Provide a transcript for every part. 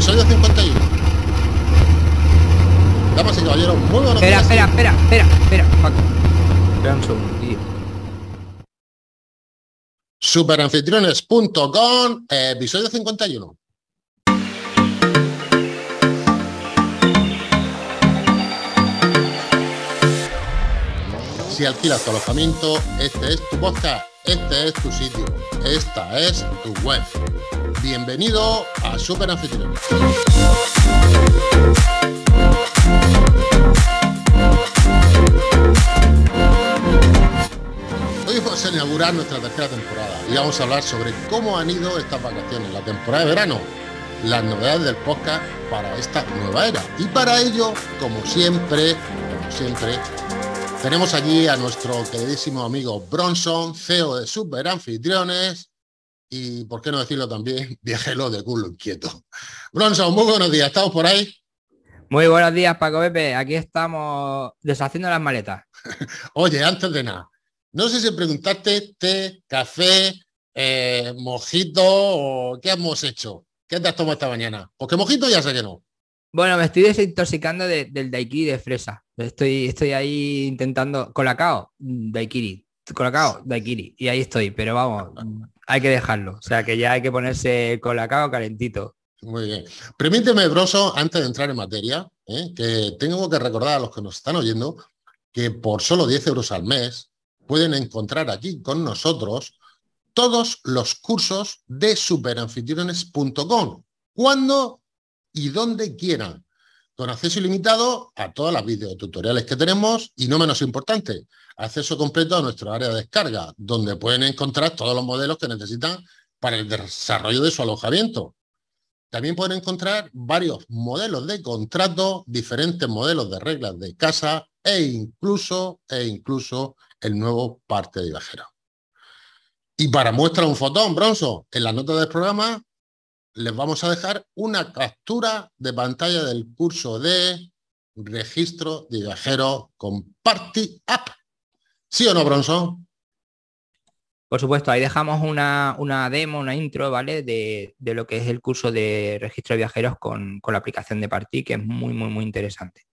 episodio 51. Damas y caballeros, muy buenos Espera, días. espera, espera, espera, espera, Paco. Espera un segundo, tío. Superanfitriones.com, episodio 51. Si alquilas tu alojamiento, este es tu podcast, este es tu sitio, esta es tu web. Bienvenido a Superanfitriones. Hoy vamos a inaugurar nuestra tercera temporada y vamos a hablar sobre cómo han ido estas vacaciones, la temporada de verano, las novedades del podcast para esta nueva era. Y para ello, como siempre, como siempre, tenemos aquí a nuestro queridísimo amigo Bronson, CEO de Super Anfitriones y, por qué no decirlo también, viajero de culo inquieto. Bronson, muy buenos días, ¿estamos por ahí? Muy buenos días, Paco Pepe. Aquí estamos deshaciendo las maletas. Oye, antes de nada, no sé si preguntaste té, café, eh, mojito o qué hemos hecho. ¿Qué te has tomado esta mañana? Porque mojito ya sé que no. Bueno, me estoy desintoxicando de- del daiquiri de fresa. Estoy, estoy ahí intentando... Colacao, daiquiri. Colacao, daiquiri. Y ahí estoy, pero vamos, hay que dejarlo. O sea, que ya hay que ponerse colacao calentito. Muy bien. Permíteme, Broso, antes de entrar en materia, ¿eh? que tengo que recordar a los que nos están oyendo que por solo 10 euros al mes pueden encontrar aquí con nosotros todos los cursos de superanfitriones.com, cuando y donde quieran, con acceso ilimitado a todas las videotutoriales que tenemos y no menos importante, acceso completo a nuestro área de descarga, donde pueden encontrar todos los modelos que necesitan para el desarrollo de su alojamiento. También pueden encontrar varios modelos de contrato, diferentes modelos de reglas de casa e incluso, e incluso el nuevo parte de viajero. Y para muestra un fotón, Bronzo, en las notas del programa les vamos a dejar una captura de pantalla del curso de registro de viajero con Party App. ¿Sí o no, Bronzo? Por supuesto, ahí dejamos una, una demo, una intro, ¿vale? De, de lo que es el curso de registro de viajeros con, con la aplicación de Party, que es muy, muy, muy interesante.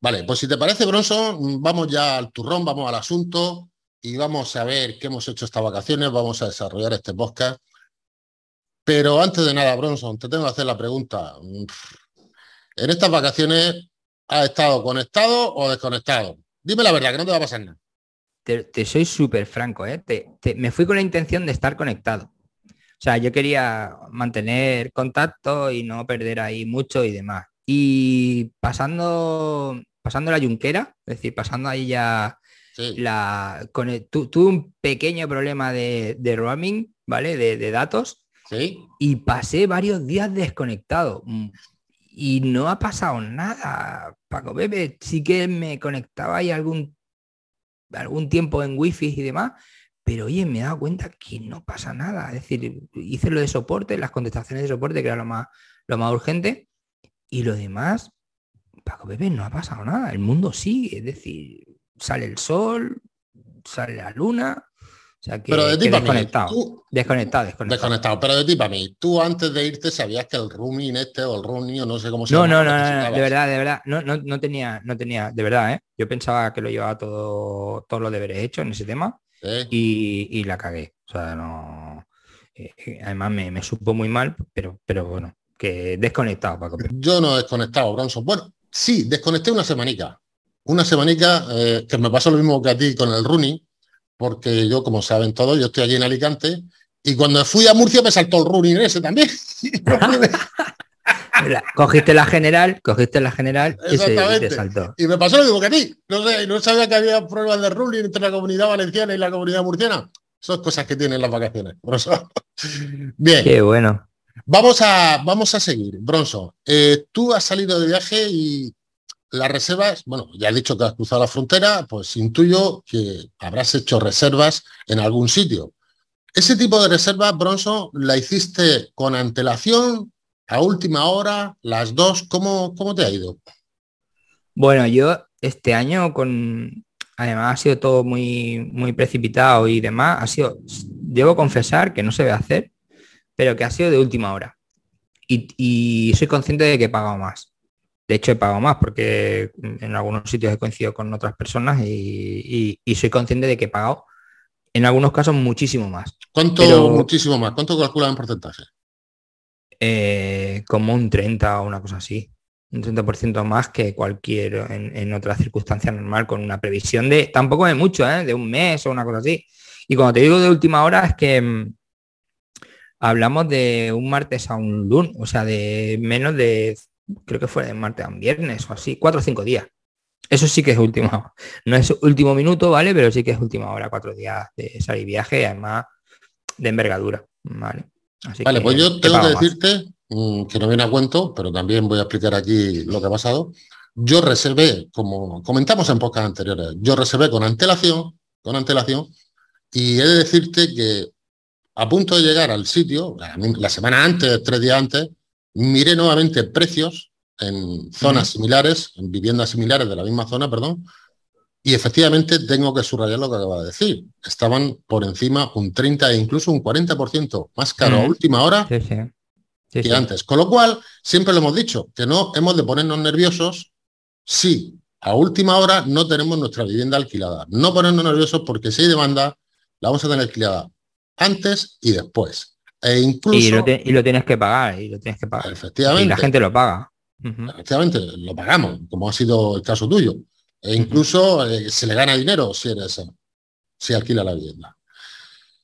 Vale, pues si te parece, Bronson, vamos ya al turrón, vamos al asunto y vamos a ver qué hemos hecho estas vacaciones, vamos a desarrollar este podcast. Pero antes de nada, Bronson, te tengo que hacer la pregunta. ¿En estas vacaciones has estado conectado o desconectado? Dime la verdad, que no te va a pasar nada. Te, te soy súper franco, ¿eh? Te- te- me fui con la intención de estar conectado. O sea, yo quería mantener contacto y no perder ahí mucho y demás. Y pasando, pasando la yunquera, es decir, pasando ahí ya Sí, la... Con el- tu- tuve un pequeño problema de, de roaming, ¿vale? De, de datos y pasé varios días desconectado. Mm, Y no ha pasado nada, Paco Pepe. Sí que me conectaba ahí algún, algún tiempo en wifi y demás, pero oye, me he dado cuenta que no pasa nada. Es decir, hice lo de soporte, las contestaciones de soporte, que era lo más, lo más urgente, y lo demás, Paco Pepe, no ha pasado nada. El mundo sigue, es decir, sale el sol, sale la luna. O sea que, Pero de ti para mí, desconectado, tú, desconectado, desconectado. desconectado, pero de ti para mí, tú antes de irte sabías que el rooming este o el rooming o no sé cómo se No, llama, no, no, no, de verdad, de verdad, no, no, no tenía, no tenía, de verdad, ¿eh? Yo pensaba que lo llevaba todo, todos los deberes hechos en ese tema ¿eh? y, y la cagué. O sea, no. eh, eh, además me, me supo muy mal, pero, pero bueno, que desconectado, Paco. Yo no he desconectado, Bronson. Bueno, sí, desconecté una semanica. Una semanica eh, que me pasó lo mismo que a ti con el running, porque yo, como saben todos, yo estoy allí en Alicante y cuando fui a Murcia me saltó el running ese también. La- Cogiste la general, cogiste la general y se, y te saltó. y me pasó lo mismo que a ti. No sé, no sabía que había pruebas de running entre la comunidad valenciana y la comunidad murciana. Son cosas que tienen las vacaciones. Bronson. Bien. Qué bueno. Vamos a, vamos a seguir, Bronson. Eh, tú has salido de viaje y las reservas, bueno, ya has dicho que has cruzado la frontera, pues intuyo que habrás hecho reservas en algún sitio. Ese tipo de reservas, Bronson, la hiciste con antelación, a última hora, las dos, ¿cómo, cómo te ha ido? Bueno, yo este año con además ha sido todo muy muy precipitado y demás, ha sido debo confesar que no se ve hacer, pero que ha sido de última hora. y, soy consciente de que he pagado más. De hecho, he pagado más porque en algunos sitios he coincidido con otras personas y, soy consciente de que he pagado en algunos casos muchísimo más. ¿Cuánto muchísimo más? ¿Cuánto calculas en porcentaje? Eh, como un 30 o una cosa así. Un 30% más que cualquier en, en, otra circunstancia normal, con una previsión de, tampoco de mucho, ¿eh? de un mes o una cosa así. Y cuando te digo de última hora es que mm, hablamos de un martes a un lunes, o sea, de menos de, creo que fue de martes a un viernes o así, cuatro o cinco días. Eso sí que es último, no es último minuto, ¿vale? Pero sí que es última hora, cuatro días de salir viaje, además de envergadura, ¿vale? vale, pues yo tengo que decirte, mm, que no viene a cuento, pero también voy a explicar aquí lo que ha pasado. Yo reservé, como comentamos en pocas anteriores, yo reservé con antelación, con antelación, y he de decirte que a punto de llegar al sitio, la semana antes, tres días antes, miré nuevamente precios en zonas similares, en viviendas similares de la misma zona, perdón, y efectivamente tengo que subrayar lo que acaba de decir. Estaban por encima un 30 e incluso un 40% más caro a última hora que antes. Con lo cual, siempre lo hemos dicho, que no hemos de ponernos nerviosos si a última hora no tenemos nuestra vivienda alquilada. No ponernos nerviosos porque si hay demanda, la vamos a tener alquilada antes y después. E incluso, y, lo tienes que pagar, y lo tienes que pagar. Efectivamente. Y la gente lo paga. Efectivamente, lo pagamos, como ha sido el caso tuyo. E incluso eh, se le gana dinero si eres si alquila la vivienda.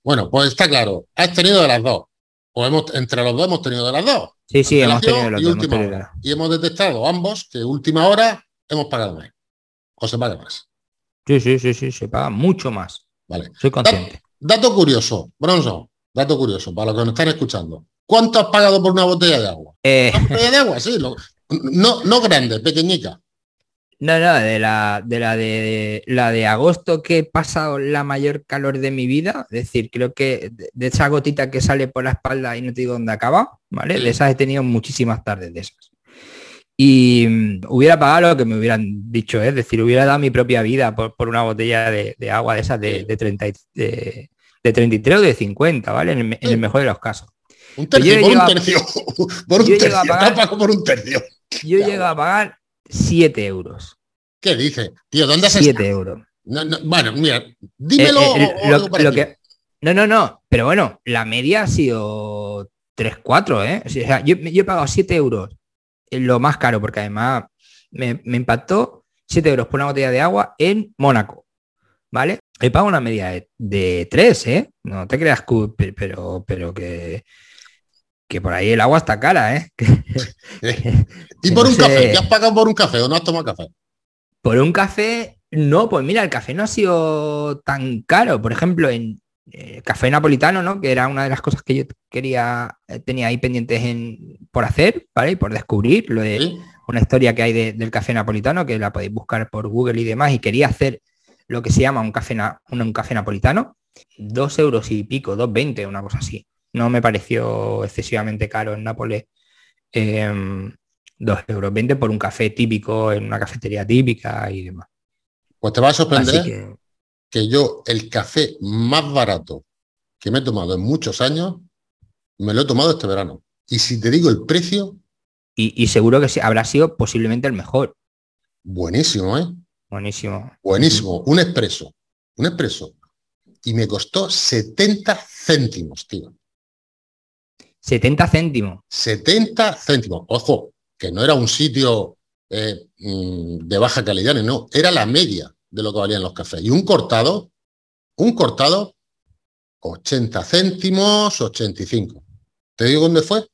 Bueno, pues está claro, has tenido de las dos. O hemos, entre los dos hemos tenido de las dos. Sí, sí, hemos tenido las dos. y hemos detectado ambos que última hora hemos pagado más. O se paga más. Sí, sí, sí, sí, se paga mucho más. Vale. Soy consciente. Dato curioso, Bronzo, dato curioso, para los que nos están escuchando. ¿Cuánto has pagado por una botella de agua? Eh... Una botella de agua, sí. no, no grande, pequeñica. No, no, de la, de la de la de agosto que he pasado la mayor calor de mi vida, es decir, creo que de, esa gotita que sale por la espalda y no te digo dónde acaba, ¿vale? De esas he tenido muchísimas tardes de esas. Y mm, hubiera pagado lo que me hubieran dicho, ¿eh? es decir, hubiera dado mi propia vida por, una botella de, agua de esas de, de, 30, de, 33 o de 50, ¿vale? En el, mejor de los casos. Un tercio, por un tercio. Por un tercio. Pagar, por un tercio. Yo llego a pagar 7 euros. ¿Qué dice? Tío, ¿dónde has 7 euros. bueno, mira, dímelo. Eh, eh, no, no, no, pero bueno, la media ha sido 3, 4, ¿eh? O sea, yo, yo he pagado 7 euros lo más caro, porque además me, impactó 7 euros por una botella de agua en Mónaco. ¿Vale? He pagado una media de, de 3, ¿eh? No te creas, pero, pero que, que por ahí el agua está cara, ¿eh? ¿Y por un café? ¿Qué has pagado por un café o no has tomado café? Por un café, no, pues mira, el café no ha sido tan caro. Por ejemplo, en, eh, café napolitano, ¿no? Que era una de las cosas que yo quería, eh, tenía ahí pendientes en, por hacer, ¿vale? Y por descubrir, lo de una historia que hay del café napolitano, que la podéis buscar por Google y demás, y quería hacer lo que se llama un café, un, café napolitano, dos euros y pico, dos veinte, una cosa así. No me pareció excesivamente caro en Nápoles. Em, dos euros veinte por un café típico en una cafetería típica y demás. Pues te va a sorprender que yo el café más barato que me he tomado en muchos años, me lo he tomado este verano. Y si te digo el precio... Y, seguro que habrá sido posiblemente el mejor. Buenísimo, ¿eh? Buenísimo. Buenísimo. Un expreso. Un expreso. Y me costó 70 céntimos, tío. 70 céntimos. 70 céntimos. Ojo, que no era un sitio eh, mm, de baja calidad, no, era la media de lo que valían los cafés. Y un cortado, un cortado, 80 céntimos, 85. ¿Te digo dónde fue?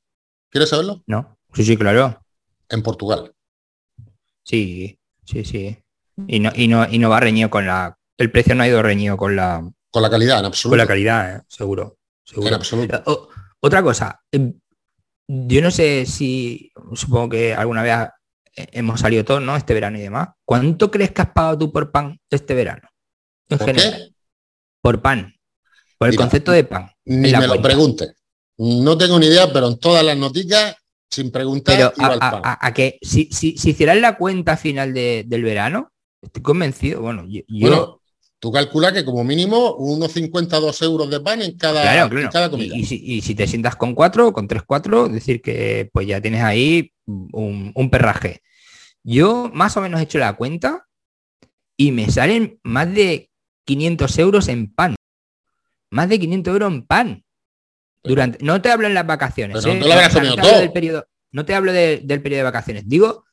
¿Quieres saberlo? No, sí, sí, claro. En Portugal. Sí, sí, sí. Y no, y no, y no va reñido con la. El precio no ha ido reñido con la. Con la calidad, en absoluto. Con la calidad, eh, seguro. seguro. En absoluto. otra cosa. Em, yo no sé si. Supongo que alguna vez hemos salido todos, ¿no? Este verano y demás. ¿Cuánto crees que has pagado tú por pan este verano? En ¿Por Qué? Por pan. Por el concepto de pan. Ni me lo pregunte. No tengo ni idea, pero en todas las noticias, sin preguntar, pero a, que si, si, si hicieras la cuenta final del verano, estoy convencido. Bueno, yo, Tú calculas que como mínimo unos 52 euros de pan en cada, comida. Y, si, te sientas con cuatro, con tres, cuatro, decir que pues ya tienes ahí un, un perraje. Yo más o menos he hecho la cuenta y me salen más de 500 euros en pan. Más de 500 euros en pan. Durante, no te hablo en las vacaciones. ¿eh? no, Del periodo, no te hablo del periodo de vacaciones. Digo,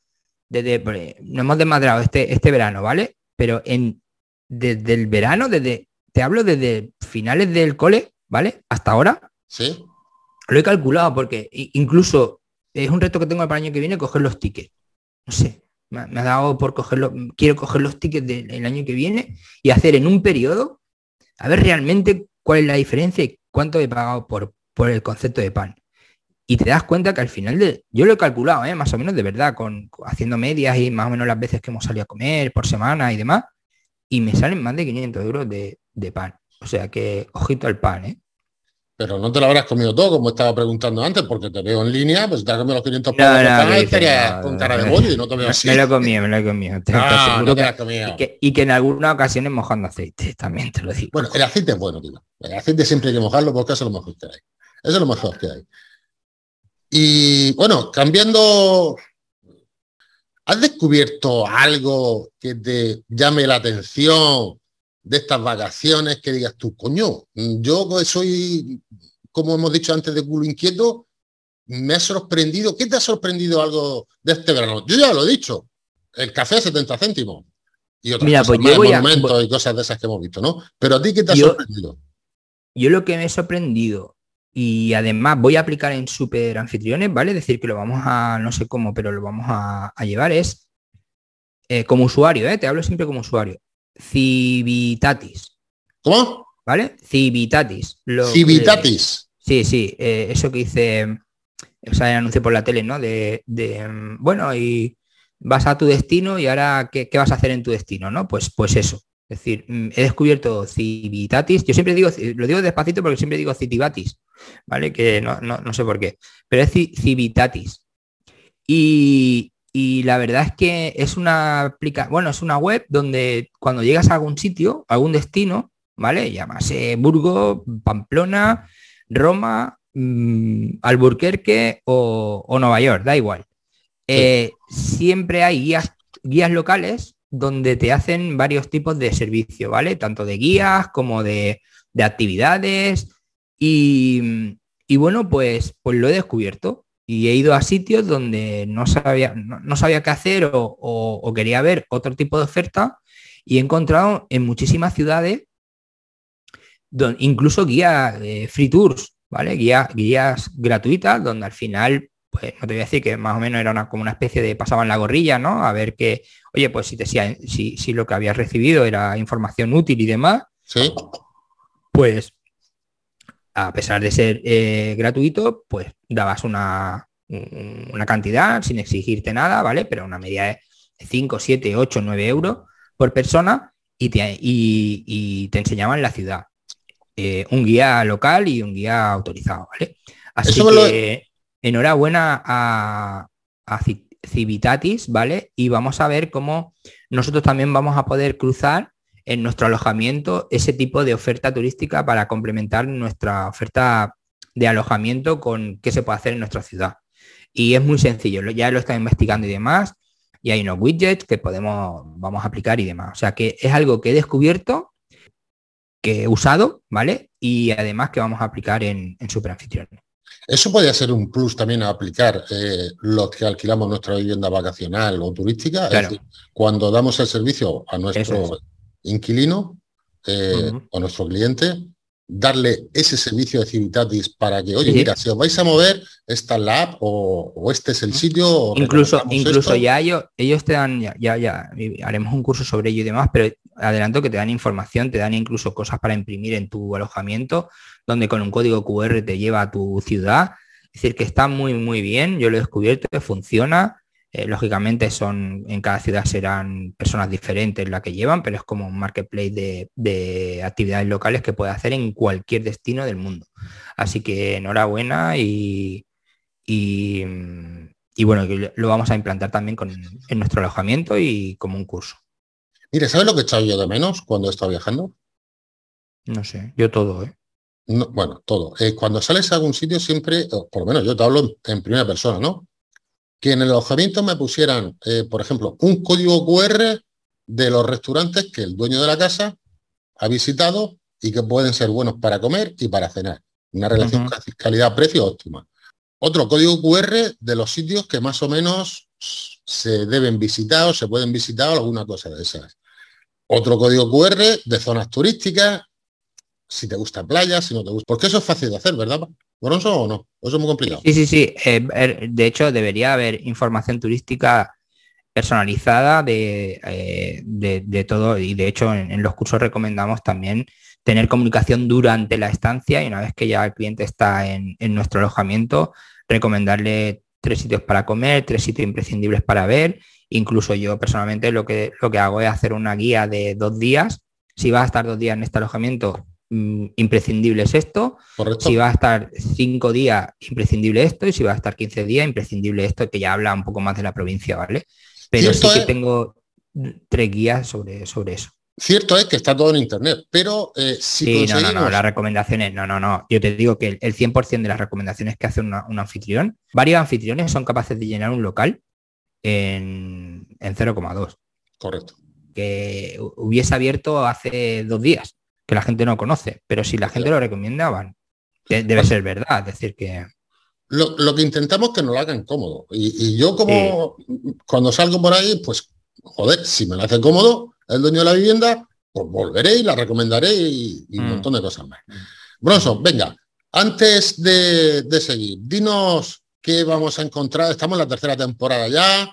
desde, pues, nos hemos desmadrado este, este verano, ¿vale? Pero en, desde el verano, desde, te hablo desde finales del cole, ¿vale? Hasta ahora. Sí. Lo he calculado porque incluso es un reto que tengo para el año que viene coger los tickets. No sé, me, ha dado por cogerlo, quiero coger los tickets del año que viene y hacer en un periodo, a ver realmente cuál es la diferencia y cuánto he pagado por, por el concepto de pan. Y te das cuenta que al final de, yo lo he calculado, ¿eh? más o menos de verdad, con, haciendo medias y más o menos las veces que hemos salido a comer por semana y demás, y me salen más de 500 euros de, de pan. O sea que, ojito al pan, ¿eh? Pero no te lo habrás comido todo, como estaba preguntando antes, porque te veo en línea, pues te has comido los 500 no, no, con cara de bollo y no te veo así. Me lo comido, me lo he comido. no, no te lo has comido. Y que, y que, en algunas ocasiones mojando aceite, también te lo digo. Bueno, el aceite es bueno, tío. El aceite siempre hay que mojarlo porque eso es lo mejor que hay. Eso es lo mejor que hay. Y bueno, cambiando, ¿has descubierto algo que te llame la atención de estas vacaciones que digas tú, coño, yo soy, como hemos dicho antes, de culo inquieto, me ha sorprendido. ¿Qué te ha sorprendido algo de este verano? Yo ya lo he dicho, el café a 70 céntimos. Y otras cosas pues monumentos y cosas de esas que hemos visto, ¿no? Pero a ti, ¿qué te ha sorprendido? Yo lo que me he sorprendido, y además voy a aplicar en super anfitriones, ¿vale? Decir, que lo vamos a, no sé cómo, pero lo vamos a, llevar, es eh, como usuario, ¿eh? Te hablo siempre como usuario. Civitatis. ¿Cómo? ¿Vale? Civitatis. Civitatis. sí, sí, eh, eso que hice, o sea, anuncio por la tele, ¿no? De, mm, bueno, y vas a tu destino y ahora, ¿qué, vas a hacer en tu destino? ¿no? Pues, pues eso. Es decir, mm, he descubierto Civitatis. Yo siempre digo, lo digo despacito porque siempre digo Citibatis, ¿vale? Que no, no sé por qué. Pero es Civitatis. Y, y la verdad es que es una aplica bueno, es una web donde cuando llegas a algún sitio, algún destino, ¿vale? Llámase Burgos, Pamplona, Roma, mm, Alburquerque o, Nueva York, da igual. Eh, siempre hay guías, guías locales donde te hacen varios tipos de servicio, ¿vale? Tanto de guías como de, actividades. Y, y, bueno, pues, pues lo he descubierto y he ido a sitios donde no sabía, no, sabía qué hacer o, quería ver otro tipo de oferta y he encontrado en muchísimas ciudades incluso guías eh, free tours, ¿vale? Guías, guías gratuitas donde al final, pues no te voy a decir que más o menos era una, como una especie de pasaban la gorrilla, ¿no? A ver que, oye, pues si, te, si, si lo que habías recibido era información útil y demás, ¿Sí? pues a pesar de ser eh, gratuito, pues dabas una, una cantidad sin exigirte nada, ¿vale? Pero una media de 5, 7, 8, 9 euros por persona y te, y, te enseñaban la ciudad. Eh, un guía local y un guía autorizado, ¿vale? Así que enhorabuena a, Civitatis, ¿vale? Y vamos a ver cómo nosotros también vamos a poder cruzar en nuestro alojamiento ese tipo de oferta turística para complementar nuestra oferta de alojamiento con qué se puede hacer en nuestra ciudad. Y es muy sencillo, ya lo está investigando y demás, y hay unos widgets que podemos, vamos a aplicar y demás. O sea que es algo que he descubierto, que he usado, ¿vale? Y además que vamos a aplicar en, en Eso podría ser un plus también a aplicar eh, los que alquilamos nuestra vivienda vacacional o turística. Es decir, cuando damos el servicio a nuestro inquilino eh, o nuestro cliente, darle ese servicio de Civitatis para que, oye, mira, si os vais a mover, esta la app o, este es el sitio. Incluso, incluso ya ellos, ellos te dan, ya, ya, ya, haremos un curso sobre ello y demás, pero adelanto que te dan información, te dan incluso cosas para imprimir en tu alojamiento, donde con un código QR te lleva a tu ciudad. Es decir, que está muy, muy bien, yo lo he descubierto, que funciona eh, lógicamente son en cada ciudad serán personas diferentes las que llevan, pero es como un marketplace de, actividades locales que puede hacer en cualquier destino del mundo. Así que enhorabuena y, y, bueno, lo vamos a implantar también con, en nuestro alojamiento y como un curso. Mire, ¿sabes lo que he echado yo de menos cuando he estado viajando? No sé, yo todo, ¿eh? bueno, todo. Eh, cuando sales a algún sitio siempre, por lo menos yo te hablo en primera persona, ¿no? Que en el alojamiento me pusieran, eh, por ejemplo, un código QR de los restaurantes que el dueño de la casa ha visitado y que pueden ser buenos para comer y para cenar. Una relación calidad-precio óptima. Otro código QR de los sitios que más o menos se deben visitar o se pueden visitar o alguna cosa de esas. Otro código QR de zonas turísticas, si te gusta playa, si no te gusta. Porque eso es fácil de hacer, ¿verdad? ¿Bronzo o no? Eso es muy complicado. Sí, sí, sí. Eh, er, de hecho, debería haber información turística personalizada eh, de, de, todo y de hecho en, los cursos recomendamos también tener comunicación durante la estancia y una vez que ya el cliente está en, en nuestro alojamiento, recomendarle tres sitios para comer, tres sitios imprescindibles para ver. Incluso yo personalmente lo que, lo que hago es hacer una guía de dos días. Si vas a estar dos días en este alojamiento, mm, imprescindible es esto. Si va a estar cinco días, imprescindible esto. Y si va a estar 15 días, imprescindible esto, que ya habla un poco más de la provincia, ¿vale? Pero sí que tengo tres guías sobre, sobre eso. Cierto es que está todo en internet, pero eh, si sí, no, no, no, las recomendaciones, no, no, no. Yo te digo que el, 100% de las recomendaciones que hace un anfitrión, varios anfitriones son capaces de llenar un local en, en 0,2. Correcto. Que hubiese abierto hace dos días, que la gente no conoce, pero si la gente lo recomienda, van. Debe ser verdad, es decir que... Lo, que intentamos es que nos lo hagan cómodo. Y, yo como cuando salgo por ahí, pues, joder, si me lo hace cómodo, el dueño de la vivienda, pues volveré y la recomendaré y, un mm. montón de cosas más. Bronson, venga, antes de, seguir, dinos qué vamos a encontrar. Estamos en la tercera temporada ya,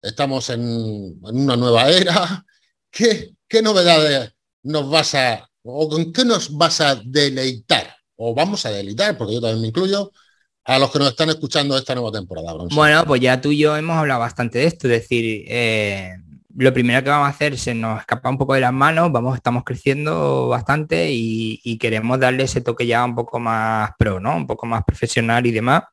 estamos en, una nueva era. ¿Qué, ¿Qué, novedades nos vas a, o con qué nos vas a deleitar? O vamos a deleitar, porque yo también me incluyo, a los que nos están escuchando esta nueva temporada. Bronson. Bueno, pues ya tú y yo hemos hablado bastante de esto, es decir, eh, lo primero que vamos a hacer se nos escapa un poco de las manos, vamos, estamos creciendo bastante y, queremos darle ese toque ya un poco más pro, ¿no? Un poco más profesional y demás.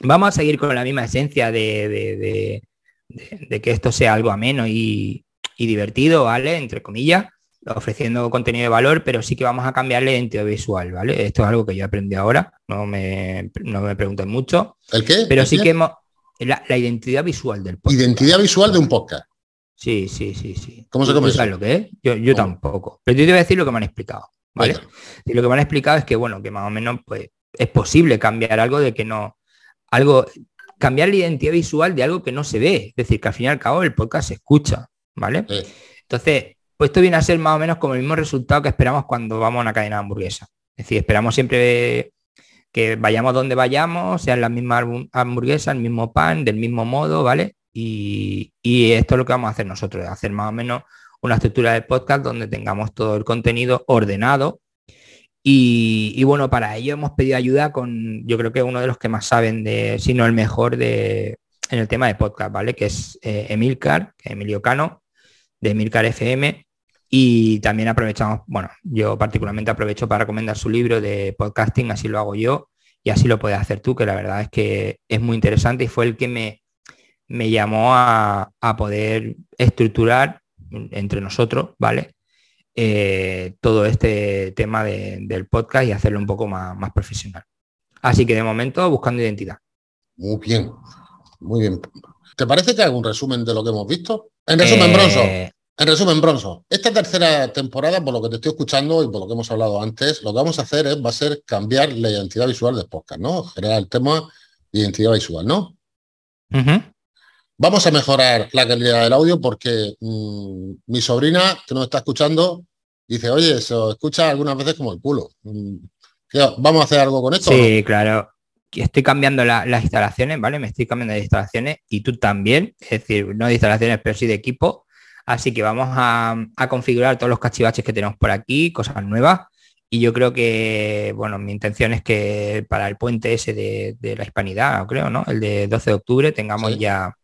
Vamos a seguir con la misma esencia de, que esto sea algo ameno y, divertido, ¿vale? Entre comillas, ofreciendo contenido de valor, pero sí que vamos a cambiarle identidad visual, ¿vale? Esto es algo que yo aprendí ahora, no me, no me pregunten mucho. ¿El qué? Pero sí que hemos, la, identidad visual del podcast. Identidad visual de un podcast. Sí, sí, sí, sí. ¿Cómo se come eso? lo que es? Yo, yo tampoco. Pero yo te voy a decir lo que me han explicado, ¿vale? Y lo que me han explicado es que, bueno, que más o menos, pues, es posible cambiar algo de que no... Algo... Cambiar la identidad visual de algo que no se ve. Es decir, que al fin y al cabo el podcast se escucha, ¿vale? Entonces, pues esto viene a ser más o menos como el mismo resultado que esperamos cuando vamos a una cadena de hamburguesa. Es decir, esperamos siempre que vayamos donde vayamos, sean las mismas hamburguesas, el mismo pan, del mismo modo, ¿vale? Y, esto es lo que vamos a hacer nosotros, hacer más o menos una estructura de podcast donde tengamos todo el contenido ordenado. Y, bueno, para ello hemos pedido ayuda con, yo creo que uno de los que más saben de, si no el mejor de, en el tema de podcast, ¿vale? Que es eh, Emilcar, Emilio Cano, de Emilcar FM. Y también aprovechamos, bueno, yo particularmente aprovecho para recomendar su libro de podcasting, así lo hago yo y así lo puedes hacer tú, que la verdad es que es muy interesante y fue el que me, me llamó a, poder estructurar entre nosotros, ¿vale? Eh, todo este tema del podcast y hacerlo un poco más, más, profesional. Así que de momento buscando identidad. Muy bien, muy bien. ¿Te parece que hago un resumen de lo que hemos visto? En resumen, Bronzo. Eh, en resumen, Bronzo, esta tercera temporada, por lo que te estoy escuchando y por lo que hemos hablado antes, lo que vamos a hacer es, va a ser cambiar la identidad visual del podcast, ¿no? Generar el tema de identidad visual, ¿no? Vamos a mejorar la calidad del audio porque mm, mi sobrina, que nos está escuchando, dice, oye, se escucha algunas veces como el culo. Mm, ¿Vamos a hacer algo con esto? Sí, claro. Estoy cambiando las instalaciones, ¿vale? Me estoy cambiando de instalaciones y tú también, es decir, no de instalaciones, pero sí de equipo. Así que vamos a, configurar todos los cachivaches que tenemos por aquí, cosas nuevas. Y yo creo que, bueno, mi intención es que para el puente ese de, la hispanidad, creo, ¿no? El de 12 de octubre, tengamos ya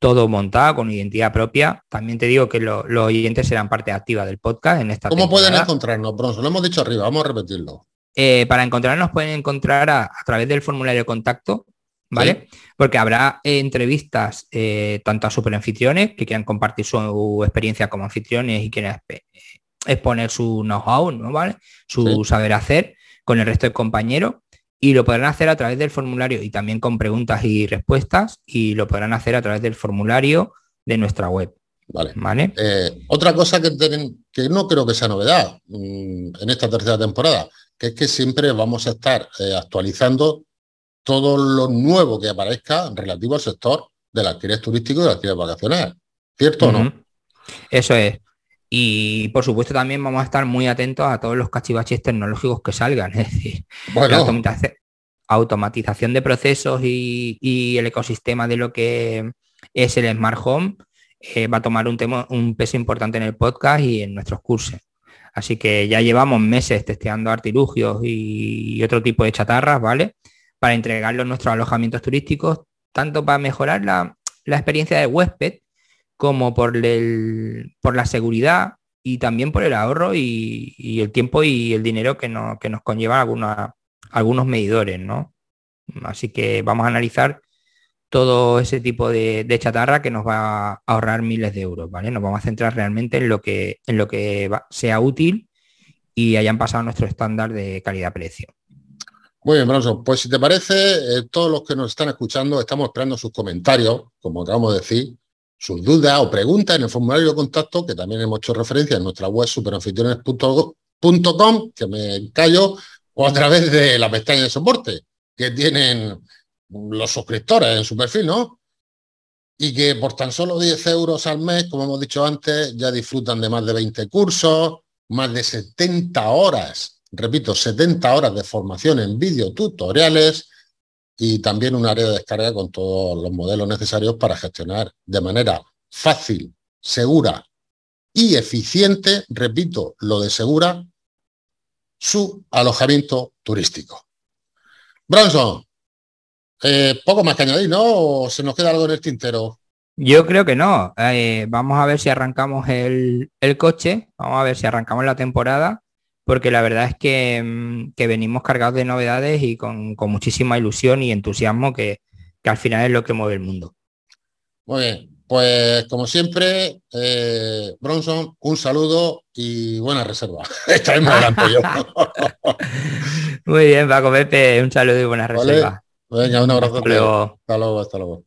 todo montado con identidad propia. También te digo que los oyentes serán parte activa del podcast en esta ¿Cómo pueden encontrarnos, Bronzo? Lo hemos dicho arriba, vamos a repetirlo. Eh, para encontrarnos pueden encontrar a, través del formulario de contacto ¿vale? Porque habrá entrevistas tanto a superanfitriones que quieran compartir su experiencia como anfitriones y quieran exponer su know-how, ¿no? ¿Vale? Su saber hacer con el resto de compañeros y lo podrán hacer a través del formulario y también con preguntas y respuestas y lo podrán hacer a través del formulario de nuestra web. Vale. ¿Vale? Eh, otra cosa que, que no creo que sea novedad mm, en esta tercera temporada, que es que siempre vamos a estar eh, actualizando todo lo nuevo que aparezca relativo al sector del alquiler turístico y del alquiler vacacional. ¿Cierto o no? Eso es. Y por supuesto también vamos a estar muy atentos a todos los cachivaches tecnológicos que salgan. Es decir, la automatización de procesos y, el ecosistema de lo que es el Smart Home eh, va a tomar un, tema, un peso importante en el podcast y en nuestros cursos. Así que ya llevamos meses testeando artilugios y, otro tipo de chatarras, ¿vale? Para entregarlos en nuestros alojamientos turísticos, tanto para mejorar la, la experiencia del huésped, como por, el, por la seguridad y también por el ahorro y, el tiempo y el dinero que, nos conllevan algunos medidores, ¿no? Así que vamos a analizar todo ese tipo de, chatarra que nos va a ahorrar miles de euros, ¿vale? Nos vamos a centrar realmente en lo que, en lo que sea útil y hayan pasado nuestro estándar de calidad-precio. Muy bien, Bronson. Pues si te parece, eh, todos los que nos están escuchando estamos esperando sus comentarios, como acabamos de decir, sus dudas o preguntas en el formulario de contacto, que también hemos hecho referencia en nuestra web superanfitriones.com, que me callo, o a través de la pestaña de soporte que tienen los suscriptores en su perfil, ¿no? Y que por tan solo 10 euros al mes, como hemos dicho antes, ya disfrutan de más de 20 cursos, más de 70 horas, repito, 70 horas de formación en videotutoriales, y también un área de descarga con todos los modelos necesarios para gestionar de manera fácil, segura y eficiente, repito, lo de segura, su alojamiento turístico. Bronson, eh, poco más que añadir, ¿no? ¿O se nos queda algo en el tintero? Yo creo que no. Eh, vamos a ver si arrancamos el, coche, vamos a ver si arrancamos la temporada porque la verdad es mm, que, venimos cargados de novedades y con, muchísima ilusión y entusiasmo que, al final es lo que mueve el mundo. Muy bien, pues como siempre, eh, Bronson, un saludo y buena reserva. Esta vez me adelanto yo. Muy bien, Paco Pepe, un saludo y buena reserva. Venga, un abrazo. Hasta luego, hasta luego.